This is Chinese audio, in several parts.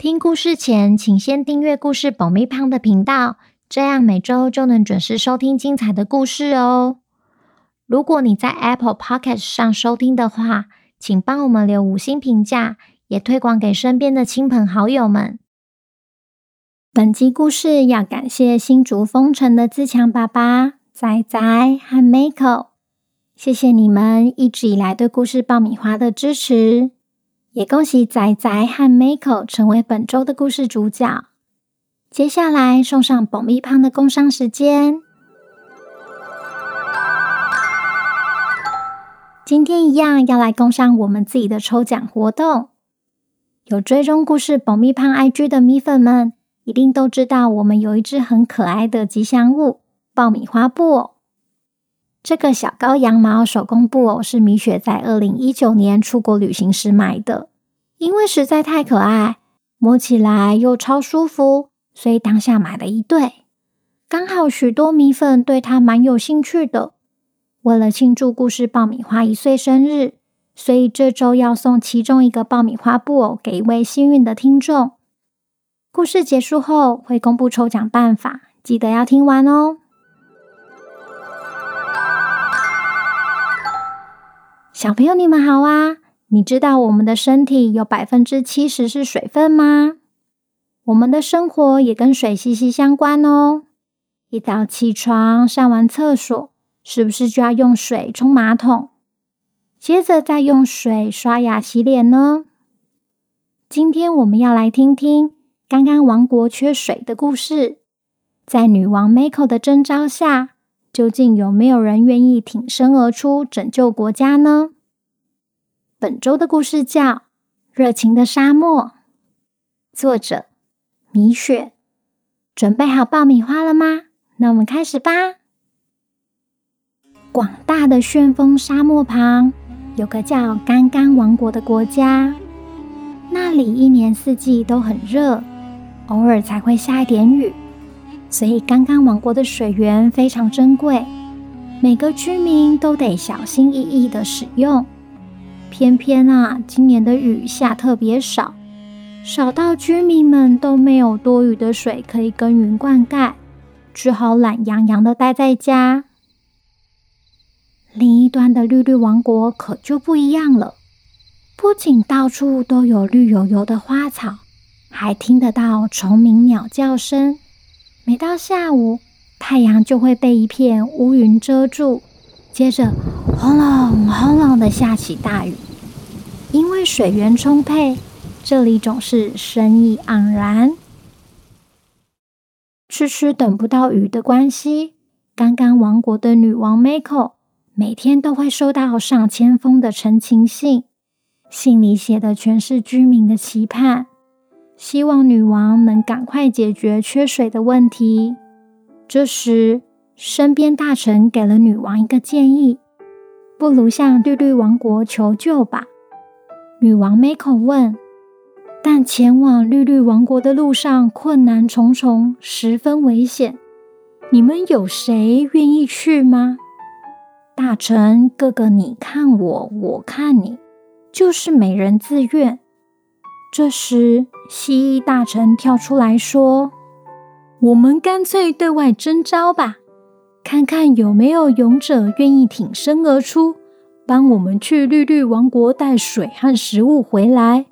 听故事前，请先订阅故事爆米胖的频道，这样每周就能准时收听精彩的故事哦。如果你在 Apple Podcast 上收听的话，请帮我们留五星评价，也推广给身边的亲朋好友们。本集故事要感谢新竹丰城的自强爸爸、仔仔和 Miko，谢谢你们一直以来对故事爆米花的支持。也恭喜仔仔和 Miko 成为本周的故事主角。接下来送上爆米花的工商时间。今天一样要来工商我们自己的抽奖活动。有追踪故事爆米花 IG 的米粉们，一定都知道我们有一只很可爱的吉祥物——爆米花布偶。这个小羔羊毛手工布偶是米雪在二零一九年出国旅行时买的，因为实在太可爱，摸起来又超舒服，所以当下买了一对。刚好许多米粉对它蛮有兴趣的。为了庆祝故事爆米花一岁生日，所以这周要送其中一个爆米花布偶给一位幸运的听众。故事结束后会公布抽奖办法，记得要听完哦。小朋友，你们好啊！你知道我们的身体有百分之七十是水分吗？我们的生活也跟水息息相关哦。一早起床，上完厕所，是不是就要用水冲马桶？接着再用水刷牙洗脸呢？今天我们要来听听刚刚王国缺水的故事。在女王 Miko 的征召下，究竟有没有人愿意挺身而出拯救国家呢？本周的故事叫《热情的沙漠》，作者米雪。准备好爆米花了吗？那我们开始吧。广大的旋风沙漠旁，有个叫干干王国的国家，那里一年四季都很热，偶尔才会下一点雨。所以，干干王国的水源非常珍贵，每个居民都得小心翼翼的使用。偏偏啊，今年的雨下特别少，少到居民们都没有多余的水可以耕耘灌溉，只好懒洋洋的待在家。另一端的绿绿王国可就不一样了，不仅到处都有绿油油的花草，还听得到虫鸣鸟叫声。每到下午，太阳就会被一片乌云遮住，接着轰隆轰隆的下起大雨。因为水源充沛，这里总是生意盎然。迟迟等不到雨的关系，刚刚王国的女王 Miko 每天都会收到上千封的陈情信，信里写的全是居民的期盼。希望女王能赶快解决缺水的问题。这时，身边大臣给了女王一个建议：不如向绿绿王国求救吧。女王 Miko 问：“但前往绿绿王国的路上困难重重，十分危险。你们有谁愿意去吗？”大臣个个你看我，我看你，就是没人自愿。这时，蜥蜴大臣跳出来说：“我们干脆对外征召吧，看看有没有勇者愿意挺身而出，帮我们去绿绿王国带水和食物回来。”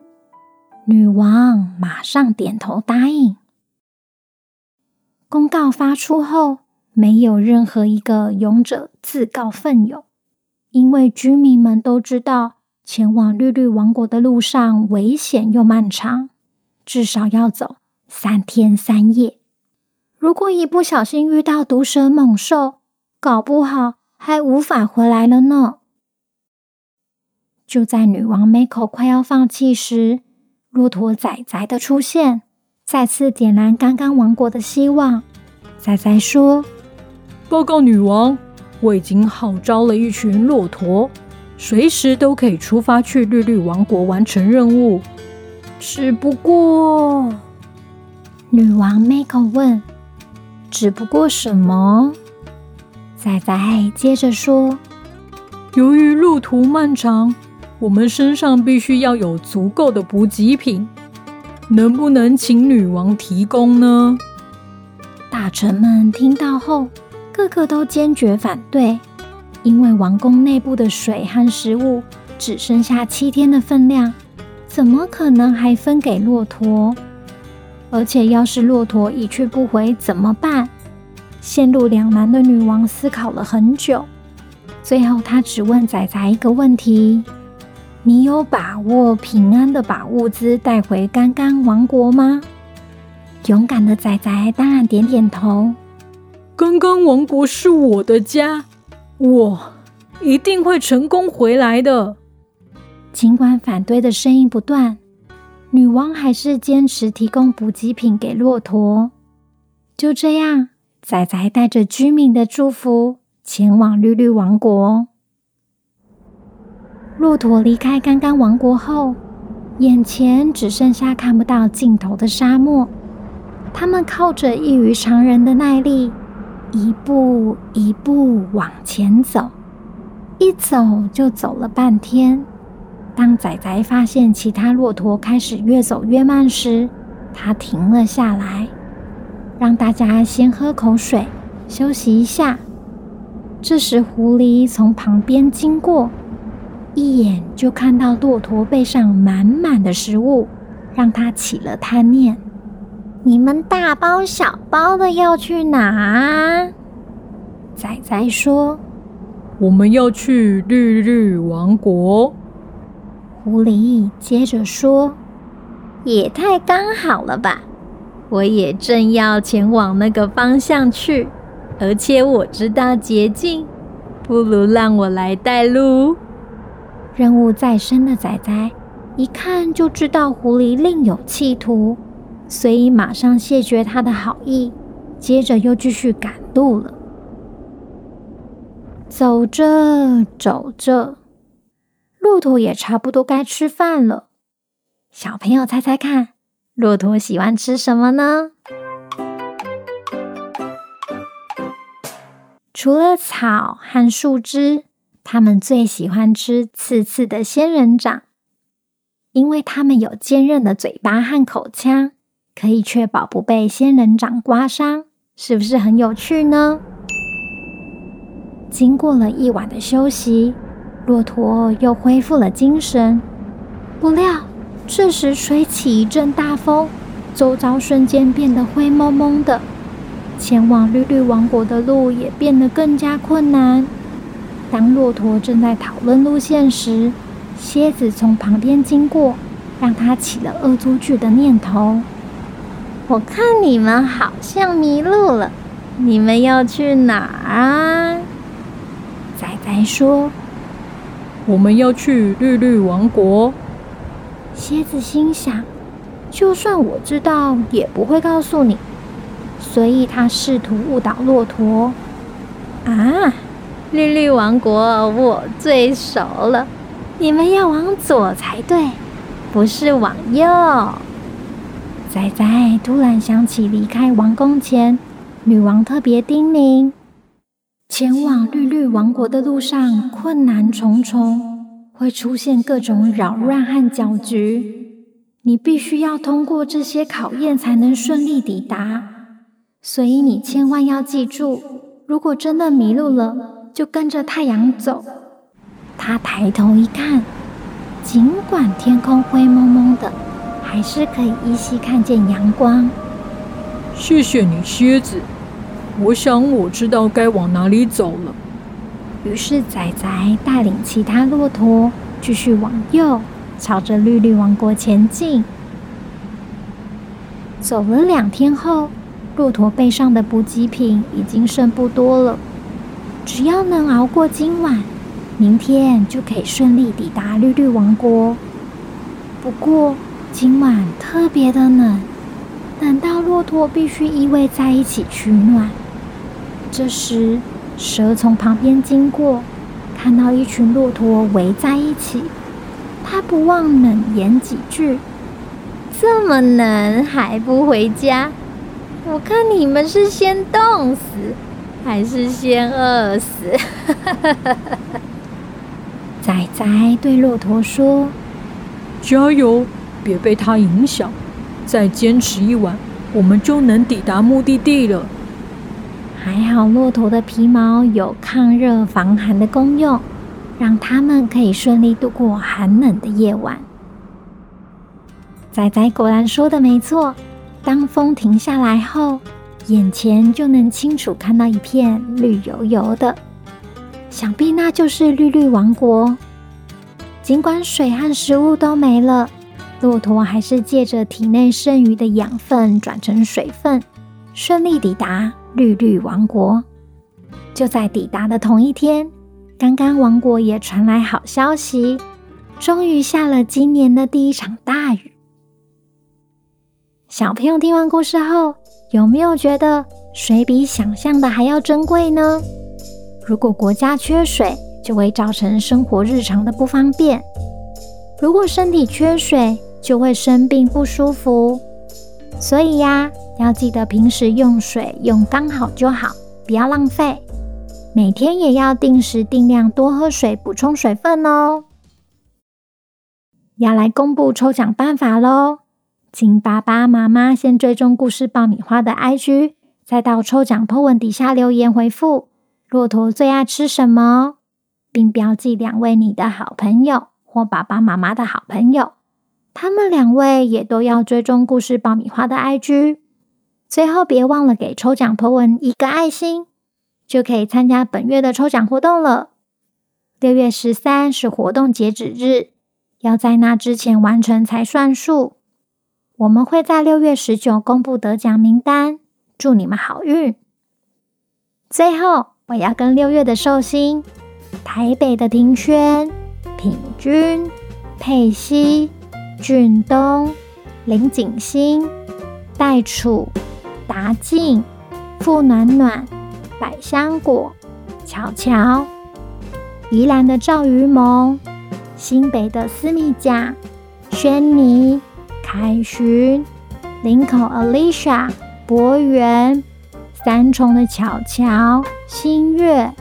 女王马上点头答应。公告发出后，没有任何一个勇者自告奋勇，因为居民们都知道。前往绿绿王国的路上危险又漫长，至少要走三天三夜。如果一不小心遇到毒蛇猛兽，搞不好还无法回来了呢。就在女王 Miko 快要放弃时，骆驼仔仔的出现，再次点燃刚刚王国的希望。仔仔说：“报告女王，我已经号召了一群骆驼，随时都可以出发去绿绿王国完成任务。只不过……”女王 Mako 问：“只不过什么？”仔仔接着说：“由于路途漫长，我们身上必须要有足够的补给品，能不能请女王提供呢？”大臣们听到后，个个都坚决反对，因为王宫内部的水和食物只剩下七天的分量，怎么可能还分给骆驼？而且，要是骆驼一去不回怎么办？陷入两难的女王思考了很久，最后她只问仔仔一个问题：“你有把握平安的把物资带回刚刚王国吗？”勇敢的仔仔当然点点头。刚刚王国是我的家，我一定会成功回来的。尽管反对的声音不断。女王还是坚持提供补给品给骆驼。就这样，仔仔带着居民的祝福前往绿绿王国。骆驼离开甘甘王国后，眼前只剩下看不到尽头的沙漠。他们靠着异于常人的耐力，一步一步往前走，一走就走了半天。当仔仔发现其他骆驼开始越走越慢时，他停了下来，让大家先喝口水，休息一下。这时，狐狸从旁边经过，一眼就看到骆驼背上满满的食物，让他起了贪念：“你们大包小包的要去哪？”仔仔说：“我们要去绿绿王国。”狐狸接着说：“也太刚好了吧！我也正要前往那个方向去，而且我知道捷径，不如让我来带路。”任务在身的仔仔一看就知道狐狸另有企图，所以马上谢绝他的好意，接着又继续赶路了。走着走着。骆驼也差不多该吃饭了。小朋友猜猜看，骆驼喜欢吃什么呢？除了草和树枝，它们最喜欢吃刺刺的仙人掌，因为它们有坚韧的嘴巴和口腔，可以确保不被仙人掌刮伤。是不是很有趣呢？经过了一晚的休息。骆驼又恢复了精神，不料这时吹起一阵大风，周遭瞬间变得灰蒙蒙的，前往绿绿王国的路也变得更加困难。当骆驼正在讨论路线时，蝎子从旁边经过，让他起了恶作剧的念头：“我看你们好像迷路了，你们要去哪儿啊？”仔仔说。我们要去绿绿王国。蝎子心想：就算我知道，也不会告诉你。所以他试图误导骆驼。啊，绿绿王国我最熟了，你们要往左才对，不是往右。仔仔突然想起离开王宫前，女王特别叮咛。前往绿绿王国的路上困难重重，会出现各种扰乱和搅局。你必须要通过这些考验才能顺利抵达。所以你千万要记住，如果真的迷路了，就跟着太阳走。他抬头一看，尽管天空灰蒙蒙的，还是可以依稀看见阳光。谢谢你，蝎子。我想我知道该往哪里走了。于是仔仔带领其他骆驼继续往右，朝着绿绿王国前进。走了两天后，骆驼背上的补给品已经剩不多了。只要能熬过今晚，明天就可以顺利抵达绿绿王国。不过今晚特别的冷，冷到骆骆驼必须依偎在一起取暖。这时，蛇从旁边经过，看到一群骆驼围在一起，他不忘冷言几句：“这么冷还不回家？我看你们是先冻死，还是先饿死？” 仔仔对骆驼说：“加油，别被他影响，再坚持一晚，我们就能抵达目的地了。”还好，骆驼的皮毛有抗热防寒的功用，让它们可以顺利度过寒冷的夜晚。仔仔果然说的没错，当风停下来后，眼前就能清楚看到一片绿油油的。想必那就是绿绿王国。尽管水和食物都没了，骆驼还是借着体内剩余的养分转成水分，顺利抵达绿绿王国。就在抵达的同一天，刚刚王国也传来好消息，终于下了今年的第一场大雨。小朋友听完故事后，有没有觉得水比想象的还要珍贵呢？如果国家缺水，就会造成生活日常的不方便；如果身体缺水，就会生病不舒服。所以呀，要记得平时用水用刚好就好，不要浪费。每天也要定时定量多喝水，补充水分哦。要来公布抽奖办法喽！请爸爸妈妈先追踪故事爆米花的 IG，再到抽奖 po 文底下留言回复。骆驼最爱吃什么？并标记两位你的好朋友或爸爸妈妈的好朋友，他们两位也都要追踪故事爆米花的 IG。最后别忘了给抽奖 po 文一个爱心，就可以参加本月的抽奖活动了。六月十三是活动截止日，要在那之前完成才算数。我们会在六月十九公布得奖名单，祝你们好运。最后。我要跟六月的寿星、台北的庭轩、品君、佩西、俊东、林景星、戴楚、达静、傅暖暖、百香果、巧巧、宜兰的赵于萌、新北的思密甲、轩尼、凯寻、林口 Alicia、博源。三重的巧巧、新月、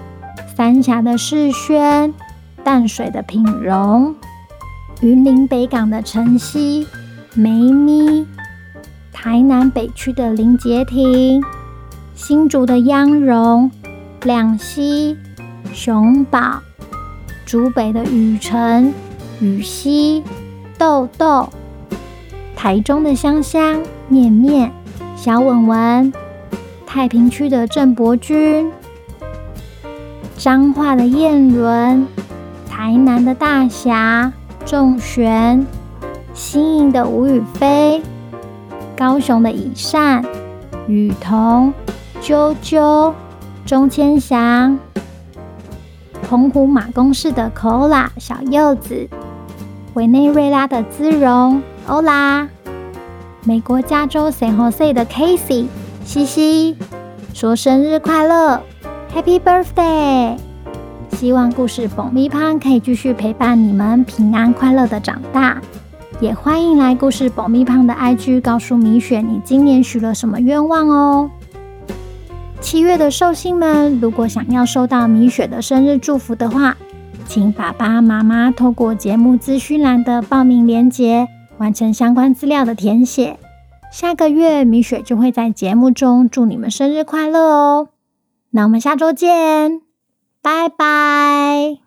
三峡的世轩、淡水的品荣、云林北港的晨曦、梅咪、台南北区的林杰廷、新竹的央荣、亮熙、熊宝、竹北的雨辰、雨熙、豆豆、台中的香香、面面、小文文。太平区的郑伯君，彰化的燕伦，台南的大侠仲玄，新营的吴雨霏，高雄的以善，雨桐，啾啾，钟千祥，澎湖马公市的 Kola 小柚子，委内瑞拉的姿荣，欧拉，美国加州 San Jose 的 Casey。西西说：“生日快乐，Happy Birthday！希望故事爆米花可以继续陪伴你们平安快乐的长大。也欢迎来故事保密胖的 IG 告诉米雪你今年许了什么愿望哦。七月的寿星们，如果想要收到米雪的生日祝福的话，请爸爸妈妈透过节目资讯栏的报名链接完成相关资料的填写。”下个月米雪就会在节目中祝你们生日快乐哦！那我们下周见，拜拜。